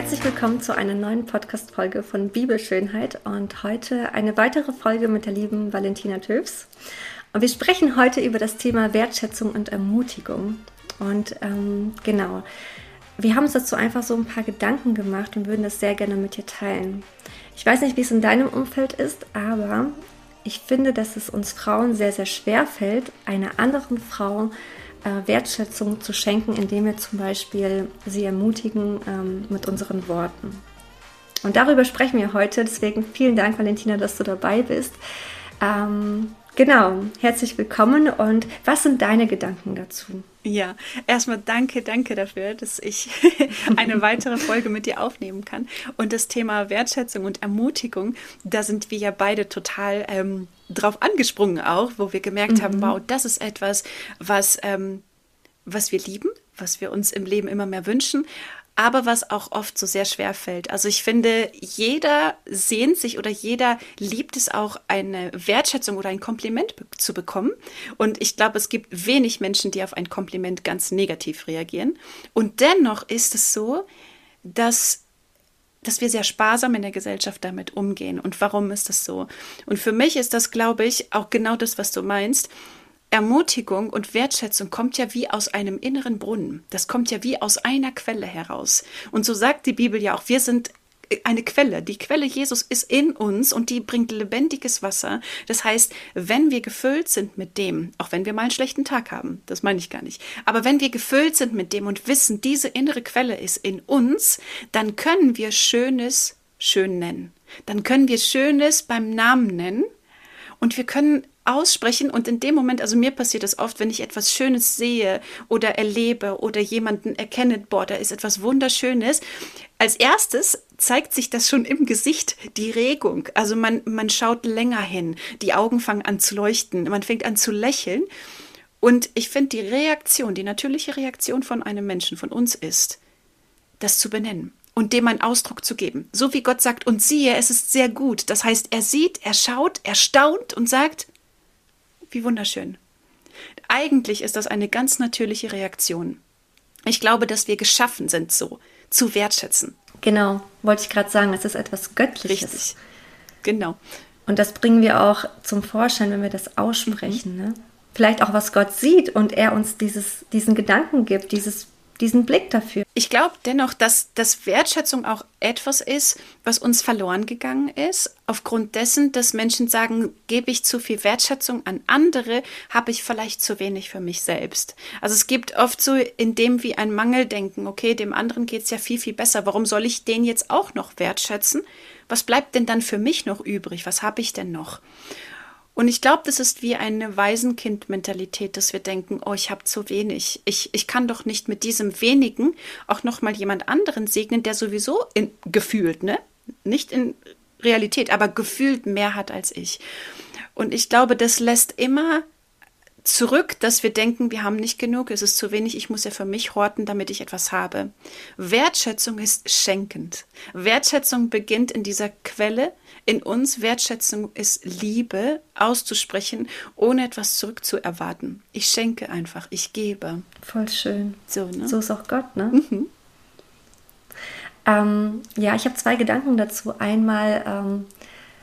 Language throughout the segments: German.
Herzlich willkommen zu einer neuen Podcast-Folge von Bibelschönheit und heute eine weitere Folge mit der lieben Valentina Töfs. Und wir sprechen heute über das Thema Wertschätzung und Ermutigung. Und ähm, genau, wir haben uns dazu einfach so ein paar Gedanken gemacht und würden das sehr gerne mit dir teilen. Ich weiß nicht, wie es in deinem Umfeld ist, aber ich finde, dass es uns Frauen sehr, sehr schwer fällt, einer anderen Frau Wertschätzung zu schenken, indem wir zum Beispiel sie ermutigen ähm, mit unseren Worten. Und darüber sprechen wir heute. Deswegen vielen Dank, Valentina, dass du dabei bist. Ähm, genau, herzlich willkommen. Und was sind deine Gedanken dazu? Ja, erstmal danke, danke dafür, dass ich eine weitere Folge mit dir aufnehmen kann. Und das Thema Wertschätzung und Ermutigung, da sind wir ja beide total ähm, drauf angesprungen auch, wo wir gemerkt mhm. haben, wow, das ist etwas, was, ähm, was wir lieben, was wir uns im Leben immer mehr wünschen aber was auch oft so sehr schwer fällt. Also ich finde, jeder sehnt sich oder jeder liebt es auch, eine Wertschätzung oder ein Kompliment be zu bekommen. Und ich glaube, es gibt wenig Menschen, die auf ein Kompliment ganz negativ reagieren. Und dennoch ist es so, dass dass wir sehr sparsam in der Gesellschaft damit umgehen. Und warum ist das so? Und für mich ist das, glaube ich, auch genau das, was du meinst. Ermutigung und Wertschätzung kommt ja wie aus einem inneren Brunnen. Das kommt ja wie aus einer Quelle heraus. Und so sagt die Bibel ja auch, wir sind eine Quelle. Die Quelle Jesus ist in uns und die bringt lebendiges Wasser. Das heißt, wenn wir gefüllt sind mit dem, auch wenn wir mal einen schlechten Tag haben, das meine ich gar nicht, aber wenn wir gefüllt sind mit dem und wissen, diese innere Quelle ist in uns, dann können wir Schönes schön nennen. Dann können wir Schönes beim Namen nennen und wir können aussprechen und in dem Moment, also mir passiert das oft, wenn ich etwas Schönes sehe oder erlebe oder jemanden erkenne, boah, da ist etwas Wunderschönes. Als erstes zeigt sich das schon im Gesicht, die Regung. Also man, man schaut länger hin, die Augen fangen an zu leuchten, man fängt an zu lächeln. Und ich finde, die Reaktion, die natürliche Reaktion von einem Menschen, von uns ist, das zu benennen und dem einen Ausdruck zu geben. So wie Gott sagt, und siehe, es ist sehr gut. Das heißt, er sieht, er schaut, er staunt und sagt, wie wunderschön. Eigentlich ist das eine ganz natürliche Reaktion. Ich glaube, dass wir geschaffen sind, so zu wertschätzen. Genau, wollte ich gerade sagen, es ist etwas Göttliches. Richtig. Genau. Und das bringen wir auch zum Vorschein, wenn wir das aussprechen. Mhm. Ne? Vielleicht auch, was Gott sieht und er uns dieses, diesen Gedanken gibt, dieses diesen Blick dafür. Ich glaube dennoch, dass, dass Wertschätzung auch etwas ist, was uns verloren gegangen ist. Aufgrund dessen, dass Menschen sagen, gebe ich zu viel Wertschätzung an andere, habe ich vielleicht zu wenig für mich selbst. Also es gibt oft so in dem wie ein Mangeldenken, okay, dem anderen geht es ja viel, viel besser. Warum soll ich den jetzt auch noch wertschätzen? Was bleibt denn dann für mich noch übrig? Was habe ich denn noch? Und ich glaube, das ist wie eine Waisenkind-Mentalität, dass wir denken, oh, ich habe zu wenig. Ich, ich kann doch nicht mit diesem wenigen auch noch mal jemand anderen segnen, der sowieso in, gefühlt, ne? Nicht in Realität, aber gefühlt mehr hat als ich. Und ich glaube, das lässt immer zurück, dass wir denken, wir haben nicht genug, es ist zu wenig, ich muss ja für mich horten, damit ich etwas habe. Wertschätzung ist schenkend. Wertschätzung beginnt in dieser Quelle. In uns Wertschätzung ist Liebe auszusprechen, ohne etwas zurückzuerwarten. Ich schenke einfach, ich gebe. Voll schön. So, ne? so ist auch Gott, ne? Mhm. Ähm, ja, ich habe zwei Gedanken dazu. Einmal ähm,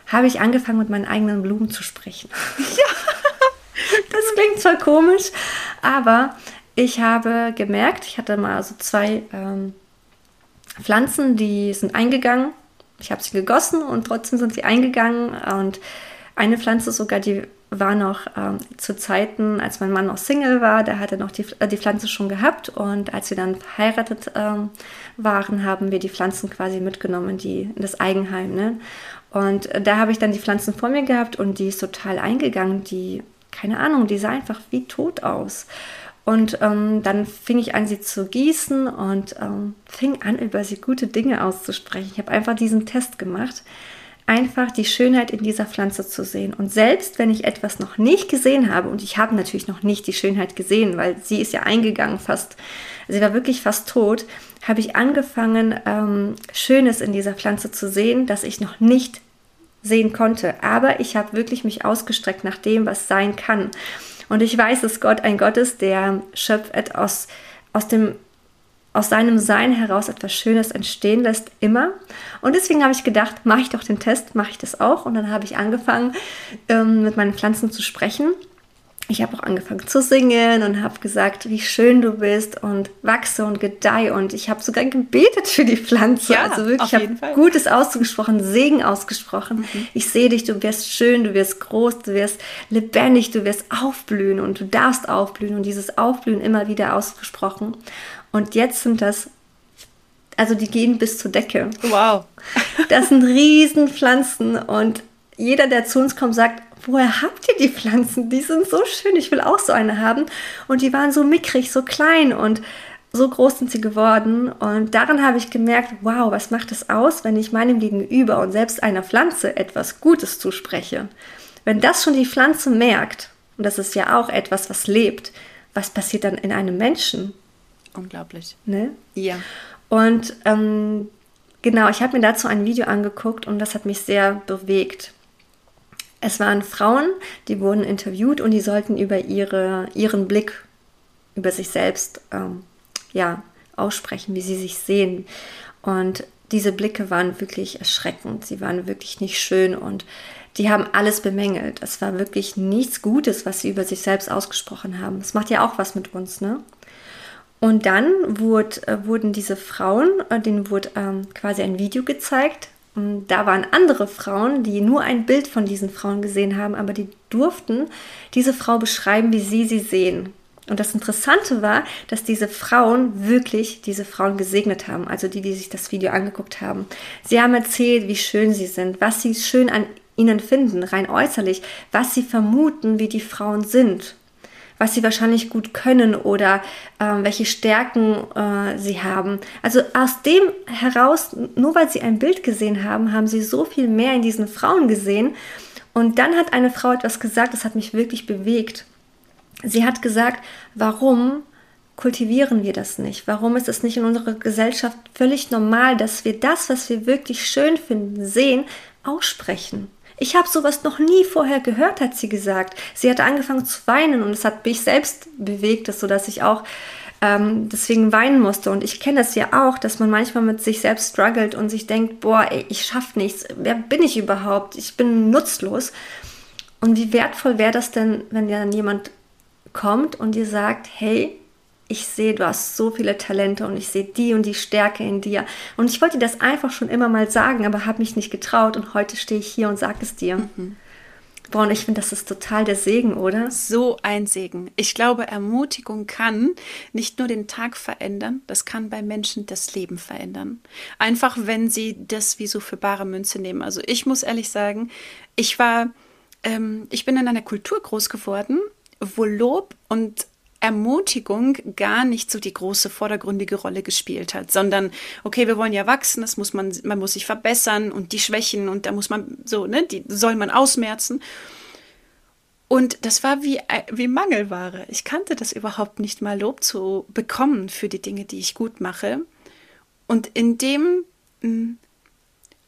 habe ich angefangen, mit meinen eigenen Blumen zu sprechen. Ja. Klingt zwar komisch, aber ich habe gemerkt, ich hatte mal so zwei ähm, Pflanzen, die sind eingegangen. Ich habe sie gegossen und trotzdem sind sie eingegangen. Und eine Pflanze sogar, die war noch ähm, zu Zeiten, als mein Mann noch Single war, der hatte noch die, äh, die Pflanze schon gehabt. Und als wir dann verheiratet ähm, waren, haben wir die Pflanzen quasi mitgenommen in, die, in das Eigenheim. Ne? Und da habe ich dann die Pflanzen vor mir gehabt und die ist total eingegangen. Die keine Ahnung, die sah einfach wie tot aus. Und ähm, dann fing ich an, sie zu gießen und ähm, fing an, über sie gute Dinge auszusprechen. Ich habe einfach diesen Test gemacht, einfach die Schönheit in dieser Pflanze zu sehen. Und selbst wenn ich etwas noch nicht gesehen habe, und ich habe natürlich noch nicht die Schönheit gesehen, weil sie ist ja eingegangen fast, sie war wirklich fast tot, habe ich angefangen, ähm, Schönes in dieser Pflanze zu sehen, das ich noch nicht sehen konnte. Aber ich habe wirklich mich ausgestreckt nach dem, was sein kann. Und ich weiß, dass Gott ein Gott ist, der schöpft aus, aus dem aus seinem Sein heraus etwas Schönes entstehen lässt, immer. Und deswegen habe ich gedacht, mache ich doch den Test, mache ich das auch. Und dann habe ich angefangen, ähm, mit meinen Pflanzen zu sprechen ich habe auch angefangen zu singen und habe gesagt, wie schön du bist und wachse und gedeihe. Und ich habe sogar gebetet für die Pflanze. Ja, also wirklich, ich habe Gutes ausgesprochen, Segen ausgesprochen. Mhm. Ich sehe dich, du wirst schön, du wirst groß, du wirst lebendig, du wirst aufblühen und du darfst aufblühen. Und dieses Aufblühen immer wieder ausgesprochen. Und jetzt sind das, also die gehen bis zur Decke. Wow. Das sind Riesenpflanzen und jeder, der zu uns kommt, sagt, woher habt ihr die Pflanzen? Die sind so schön, ich will auch so eine haben. Und die waren so mickrig, so klein und so groß sind sie geworden. Und daran habe ich gemerkt, wow, was macht es aus, wenn ich meinem Gegenüber und selbst einer Pflanze etwas Gutes zuspreche? Wenn das schon die Pflanze merkt, und das ist ja auch etwas, was lebt, was passiert dann in einem Menschen? Unglaublich. Ne? Ja. Und ähm, genau, ich habe mir dazu ein Video angeguckt und das hat mich sehr bewegt. Es waren Frauen, die wurden interviewt und die sollten über ihre, ihren Blick über sich selbst ähm, ja, aussprechen, wie sie sich sehen. Und diese Blicke waren wirklich erschreckend. Sie waren wirklich nicht schön und die haben alles bemängelt. Es war wirklich nichts Gutes, was sie über sich selbst ausgesprochen haben. Das macht ja auch was mit uns, ne? Und dann wurde, äh, wurden diese Frauen, äh, denen wurde ähm, quasi ein Video gezeigt und da waren andere Frauen, die nur ein Bild von diesen Frauen gesehen haben, aber die durften diese Frau beschreiben, wie sie sie sehen. Und das Interessante war, dass diese Frauen wirklich diese Frauen gesegnet haben, also die, die sich das Video angeguckt haben. Sie haben erzählt, wie schön sie sind, was sie schön an ihnen finden, rein äußerlich, was sie vermuten, wie die Frauen sind was sie wahrscheinlich gut können oder äh, welche Stärken äh, sie haben. Also aus dem heraus, nur weil sie ein Bild gesehen haben, haben sie so viel mehr in diesen Frauen gesehen. Und dann hat eine Frau etwas gesagt, das hat mich wirklich bewegt. Sie hat gesagt, warum kultivieren wir das nicht? Warum ist es nicht in unserer Gesellschaft völlig normal, dass wir das, was wir wirklich schön finden, sehen, aussprechen? Ich habe sowas noch nie vorher gehört, hat sie gesagt. Sie hat angefangen zu weinen und es hat mich selbst bewegt, sodass ich auch ähm, deswegen weinen musste. Und ich kenne das ja auch, dass man manchmal mit sich selbst struggelt und sich denkt, boah, ey, ich schaffe nichts. Wer bin ich überhaupt? Ich bin nutzlos. Und wie wertvoll wäre das denn, wenn dann jemand kommt und dir sagt, hey, ich sehe, du hast so viele Talente und ich sehe die und die Stärke in dir. Und ich wollte das einfach schon immer mal sagen, aber habe mich nicht getraut und heute stehe ich hier und sage es dir. Mhm. Boah, und ich finde, das ist total der Segen, oder? So ein Segen. Ich glaube, Ermutigung kann nicht nur den Tag verändern, das kann bei Menschen das Leben verändern. Einfach, wenn sie das wie so für bare Münze nehmen. Also ich muss ehrlich sagen, ich war, ähm, ich bin in einer Kultur groß geworden, wo Lob und Ermutigung gar nicht so die große vordergründige Rolle gespielt hat, sondern okay, wir wollen ja wachsen, das muss man, man muss sich verbessern und die Schwächen und da muss man so, ne, die soll man ausmerzen. Und das war wie, wie Mangelware. Ich kannte das überhaupt nicht mal Lob zu bekommen für die Dinge, die ich gut mache. Und in dem hm,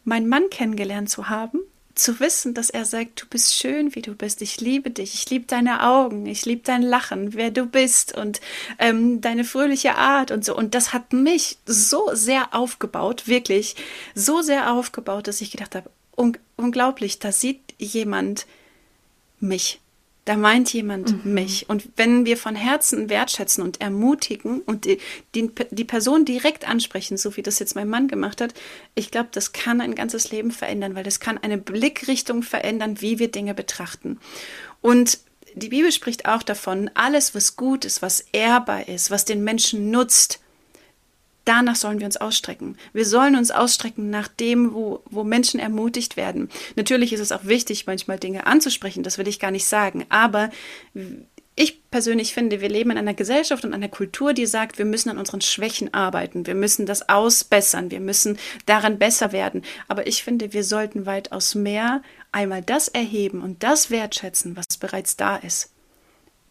meinen Mann kennengelernt zu haben, zu wissen, dass er sagt, du bist schön, wie du bist, ich liebe dich, ich liebe deine Augen, ich liebe dein Lachen, wer du bist und ähm, deine fröhliche Art und so. Und das hat mich so sehr aufgebaut, wirklich so sehr aufgebaut, dass ich gedacht habe, un unglaublich, da sieht jemand mich. Da meint jemand mhm. mich. Und wenn wir von Herzen wertschätzen und ermutigen und die, die, die, Person direkt ansprechen, so wie das jetzt mein Mann gemacht hat, ich glaube, das kann ein ganzes Leben verändern, weil das kann eine Blickrichtung verändern, wie wir Dinge betrachten. Und die Bibel spricht auch davon, alles, was gut ist, was ehrbar ist, was den Menschen nutzt, danach sollen wir uns ausstrecken. Wir sollen uns ausstrecken nach dem, wo, wo Menschen ermutigt werden. Natürlich ist es auch wichtig, manchmal Dinge anzusprechen, das will ich gar nicht sagen. Aber ich persönlich finde, wir leben in einer Gesellschaft und einer Kultur, die sagt, wir müssen an unseren Schwächen arbeiten, wir müssen das ausbessern, wir müssen daran besser werden. Aber ich finde, wir sollten weitaus mehr einmal das erheben und das wertschätzen, was bereits da ist,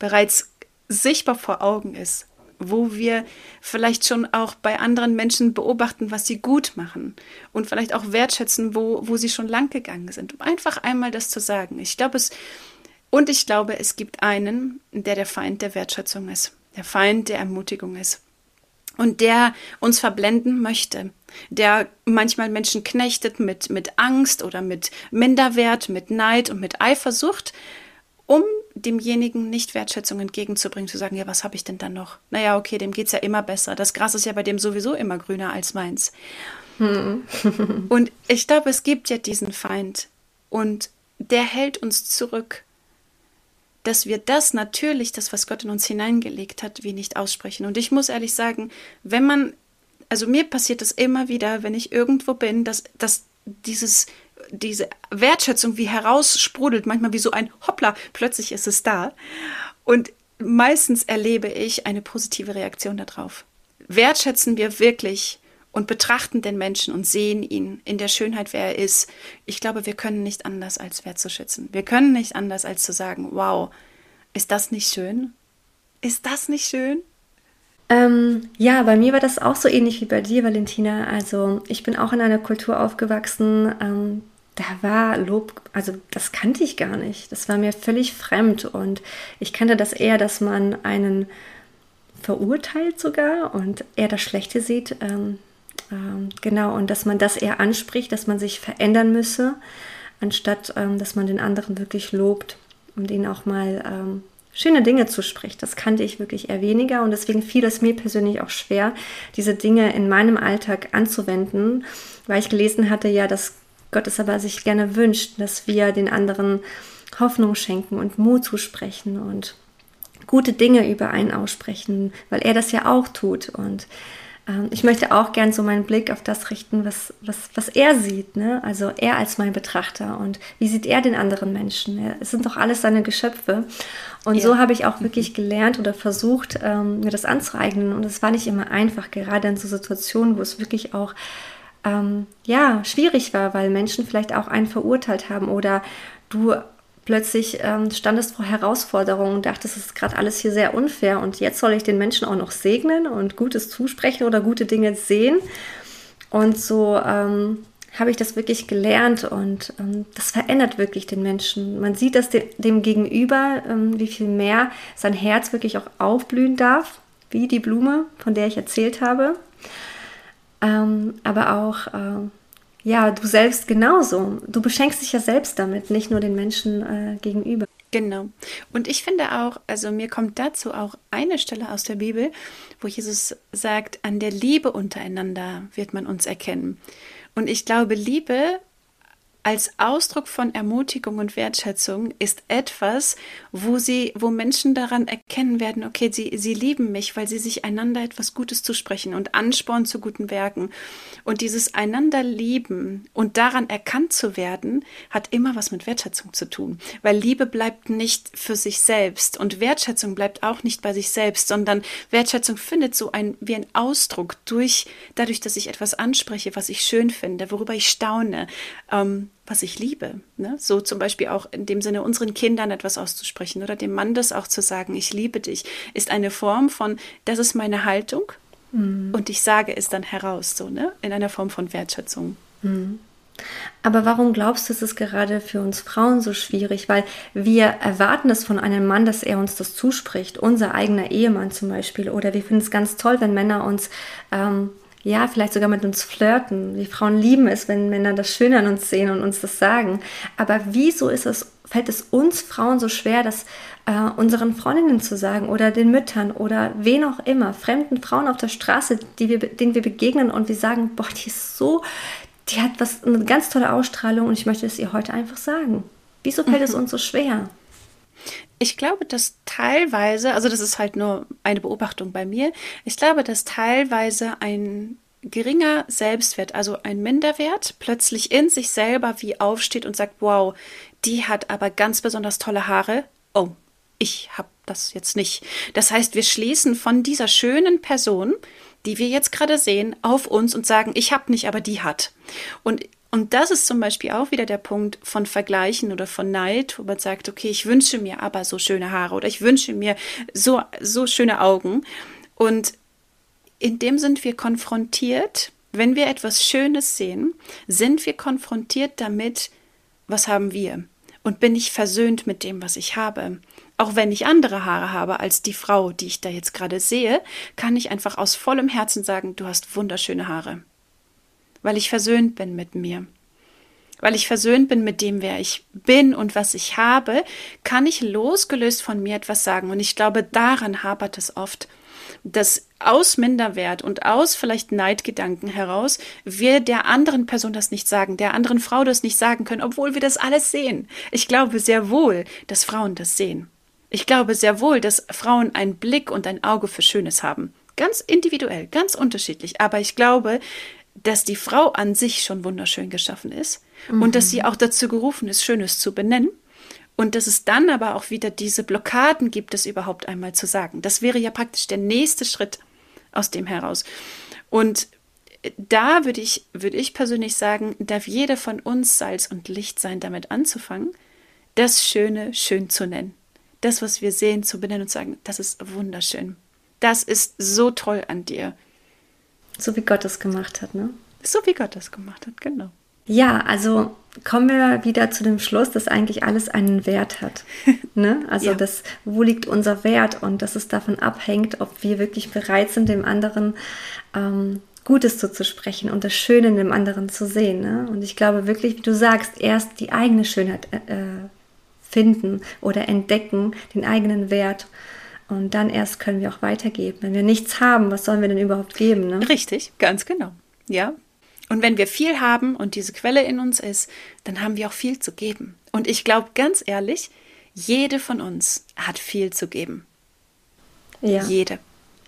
bereits sichtbar vor Augen ist wo wir vielleicht schon auch bei anderen Menschen beobachten, was sie gut machen und vielleicht auch wertschätzen, wo, wo sie schon lang gegangen sind. Um einfach einmal das zu sagen. Ich glaube es, und ich glaube, es gibt einen, der der Feind der Wertschätzung ist, der Feind der Ermutigung ist. und der uns verblenden möchte, der manchmal Menschen knechtet mit, mit Angst oder mit Minderwert, mit Neid und mit Eifersucht, um demjenigen nicht Wertschätzung entgegenzubringen, zu sagen, ja, was habe ich denn dann noch? Naja, okay, dem geht es ja immer besser. Das Gras ist ja bei dem sowieso immer grüner als meins. Hm. und ich glaube, es gibt ja diesen Feind und der hält uns zurück dass wir das natürlich, das, was Gott in uns hineingelegt hat, wie nicht aussprechen. Und ich muss ehrlich sagen, wenn man, also mir passiert das immer wieder, wenn ich irgendwo bin, dass, dass dieses, diese Wertschätzung wie heraussprudelt, manchmal wie so ein Hoppla, plötzlich ist es da. Und meistens erlebe ich eine positive Reaktion darauf. Wertschätzen wir wirklich und betrachten den Menschen und sehen ihn in der Schönheit, wer er ist. Ich glaube, wir können nicht anders als wertzuschätzen. Wir können nicht anders als zu sagen, wow, ist das nicht schön? Ist das nicht schön? Ähm, ja, bei mir war das auch so ähnlich wie bei dir, Valentina. Also ich bin auch in einer Kultur aufgewachsen, ähm, da war Lob, also das kannte ich gar nicht. Das war mir völlig fremd und ich kannte das eher, dass man einen verurteilt sogar und er das Schlechte sieht. Ähm, ähm, genau, und dass man das eher anspricht, dass man sich verändern müsse, anstatt ähm, dass man den anderen wirklich lobt und ihn auch mal ähm, schöne Dinge zuspricht. Das kannte ich wirklich eher weniger und deswegen fiel es mir persönlich auch schwer, diese Dinge in meinem Alltag anzuwenden, weil ich gelesen hatte, ja, dass Gott es aber sich gerne wünscht, dass wir den anderen Hoffnung schenken und Mut zusprechen und gute Dinge über einen aussprechen, weil er das ja auch tut und ähm, ich möchte auch gern so meinen Blick auf das richten, was, was, was er sieht. Ne? Also er als mein Betrachter und wie sieht er den anderen Menschen? Es sind doch alles seine Geschöpfe. Und ja. so habe ich auch wirklich gelernt oder versucht, ähm, mir das anzueignen. Und es war nicht immer einfach, gerade in so Situationen, wo es wirklich auch ähm, ja, schwierig war, weil Menschen vielleicht auch einen verurteilt haben oder du plötzlich ähm, standest vor Herausforderungen und dachtest, es ist gerade alles hier sehr unfair und jetzt soll ich den Menschen auch noch segnen und Gutes zusprechen oder gute Dinge sehen. Und so ähm, habe ich das wirklich gelernt und ähm, das verändert wirklich den Menschen. Man sieht das de dem Gegenüber, ähm, wie viel mehr sein Herz wirklich auch aufblühen darf, wie die Blume, von der ich erzählt habe. Ähm, aber auch äh, ja, du selbst genauso. Du beschenkst dich ja selbst damit, nicht nur den Menschen äh, gegenüber. Genau. Und ich finde auch, also mir kommt dazu auch eine Stelle aus der Bibel, wo Jesus sagt, an der Liebe untereinander wird man uns erkennen. Und ich glaube, Liebe als Ausdruck von Ermutigung und Wertschätzung ist etwas, wo sie, wo Menschen daran erkennen werden, okay, sie, sie lieben mich, weil sie sich einander etwas Gutes zusprechen und anspornen zu guten Werken. Und dieses einander lieben und daran erkannt zu werden, hat immer was mit Wertschätzung zu tun. Weil Liebe bleibt nicht für sich selbst und Wertschätzung bleibt auch nicht bei sich selbst, sondern Wertschätzung findet so ein, wie ein Ausdruck durch, dadurch, dass ich etwas anspreche, was ich schön finde, worüber ich staune. Ähm, was ich liebe. Ne? So zum Beispiel auch in dem Sinne unseren Kindern etwas auszusprechen oder dem Mann das auch zu sagen, ich liebe dich, ist eine Form von, das ist meine Haltung mhm. und ich sage es dann heraus, so, ne? In einer Form von Wertschätzung. Mhm. Aber warum glaubst du, ist es gerade für uns Frauen so schwierig? Weil wir erwarten es von einem Mann, dass er uns das zuspricht, unser eigener Ehemann zum Beispiel. Oder wir finden es ganz toll, wenn Männer uns ähm, ja, vielleicht sogar mit uns flirten. Die Frauen lieben es, wenn Männer das Schöne an uns sehen und uns das sagen. Aber wieso ist es, fällt es uns Frauen so schwer, das äh, unseren Freundinnen zu sagen oder den Müttern oder wen auch immer, fremden Frauen auf der Straße, die wir, denen wir begegnen und wir sagen, boah, die ist so, die hat was, eine ganz tolle Ausstrahlung und ich möchte es ihr heute einfach sagen. Wieso fällt mhm. es uns so schwer? Ich glaube, dass teilweise, also das ist halt nur eine Beobachtung bei mir, ich glaube, dass teilweise ein geringer Selbstwert, also ein Minderwert, plötzlich in sich selber wie aufsteht und sagt, wow, die hat aber ganz besonders tolle Haare. Oh, ich habe das jetzt nicht. Das heißt, wir schließen von dieser schönen Person, die wir jetzt gerade sehen, auf uns und sagen, ich habe nicht, aber die hat. Und und das ist zum Beispiel auch wieder der Punkt von Vergleichen oder von Neid, wo man sagt, okay, ich wünsche mir aber so schöne Haare oder ich wünsche mir so, so schöne Augen. Und in dem sind wir konfrontiert, wenn wir etwas Schönes sehen, sind wir konfrontiert damit, was haben wir? Und bin ich versöhnt mit dem, was ich habe? Auch wenn ich andere Haare habe als die Frau, die ich da jetzt gerade sehe, kann ich einfach aus vollem Herzen sagen, du hast wunderschöne Haare. Weil ich versöhnt bin mit mir. Weil ich versöhnt bin mit dem, wer ich bin und was ich habe, kann ich losgelöst von mir etwas sagen. Und ich glaube, daran hapert es oft, dass aus Minderwert und aus vielleicht Neidgedanken heraus wir der anderen Person das nicht sagen, der anderen Frau das nicht sagen können, obwohl wir das alles sehen. Ich glaube sehr wohl, dass Frauen das sehen. Ich glaube sehr wohl, dass Frauen einen Blick und ein Auge für Schönes haben. Ganz individuell, ganz unterschiedlich. Aber ich glaube, dass die Frau an sich schon wunderschön geschaffen ist mhm. und dass sie auch dazu gerufen ist, Schönes zu benennen. Und dass es dann aber auch wieder diese Blockaden gibt, es überhaupt einmal zu sagen. Das wäre ja praktisch der nächste Schritt aus dem heraus. Und da würde ich, würde ich persönlich sagen, darf jeder von uns Salz und Licht sein, damit anzufangen, das Schöne schön zu nennen das, was wir sehen, zu benennen und sagen, das ist wunderschön. Das ist so toll an dir. So wie Gott es gemacht hat, ne? So wie Gott es gemacht hat, genau. Ja, also kommen wir wieder zu dem Schluss, dass eigentlich alles einen Wert hat. ne? Also ja. das, wo liegt unser Wert und dass es davon abhängt, ob wir wirklich bereit sind, dem anderen ähm, Gutes zuzusprechen und das Schöne in dem anderen zu sehen. Ne? Und ich glaube wirklich, wie du sagst, erst die eigene Schönheit äh, finden oder entdecken, den eigenen Wert. Und dann erst können wir auch weitergeben. Wenn wir nichts haben, was sollen wir denn überhaupt geben? Ne? Richtig, ganz genau. Ja. Und wenn wir viel haben und diese Quelle in uns ist, dann haben wir auch viel zu geben. Und ich glaube ganz ehrlich, jede von uns hat viel zu geben. Ja. Jede.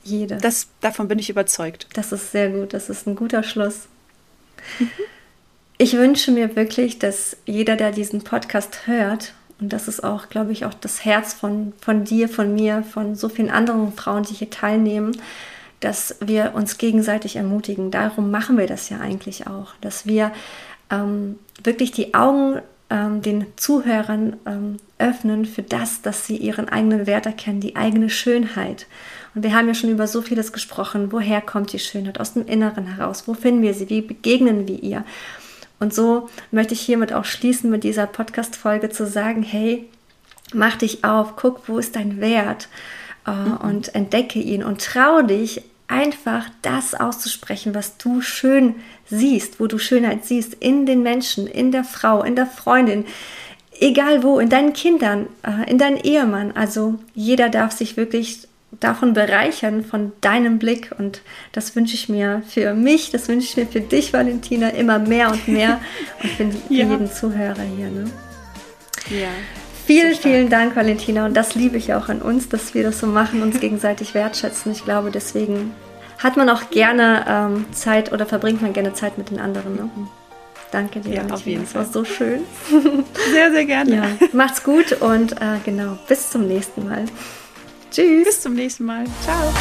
Jede. Das, davon bin ich überzeugt. Das ist sehr gut. Das ist ein guter Schluss. Ich wünsche mir wirklich, dass jeder, der diesen Podcast hört und das ist auch, glaube ich, auch das Herz von, von dir, von mir, von so vielen anderen Frauen, die hier teilnehmen, dass wir uns gegenseitig ermutigen. Darum machen wir das ja eigentlich auch, dass wir ähm, wirklich die Augen ähm, den Zuhörern ähm, öffnen für das, dass sie ihren eigenen Wert erkennen, die eigene Schönheit. Und wir haben ja schon über so vieles gesprochen. Woher kommt die Schönheit? Aus dem Inneren heraus. Wo finden wir sie? Wie begegnen wir ihr? Und so möchte ich hiermit auch schließen mit dieser Podcast-Folge zu sagen, hey, mach dich auf, guck, wo ist dein Wert äh, mhm. und entdecke ihn und trau dich einfach das auszusprechen, was du schön siehst, wo du Schönheit siehst, in den Menschen, in der Frau, in der Freundin, egal wo, in deinen Kindern, äh, in deinen Ehemann. Also jeder darf sich wirklich davon bereichern, von deinem Blick. Und das wünsche ich mir für mich, das wünsche ich mir für dich, Valentina, immer mehr und mehr und für, ja. jeden Zuhörer hier. Ne? Ja. Vielen, so vielen Dank, Valentina. Und das liebe ich auch an uns, dass wir das so machen, uns gegenseitig wertschätzen. Ich glaube, deswegen hat man auch gerne ähm, Zeit oder verbringt man gerne Zeit mit den anderen. Ne? Danke dir. Ja, auf jeden Fall. Das war so schön. Sehr, sehr gerne. Ja, macht's gut und äh, genau, bis zum nächsten Mal. Tschüss. Bis zum nächsten Mal. Ciao.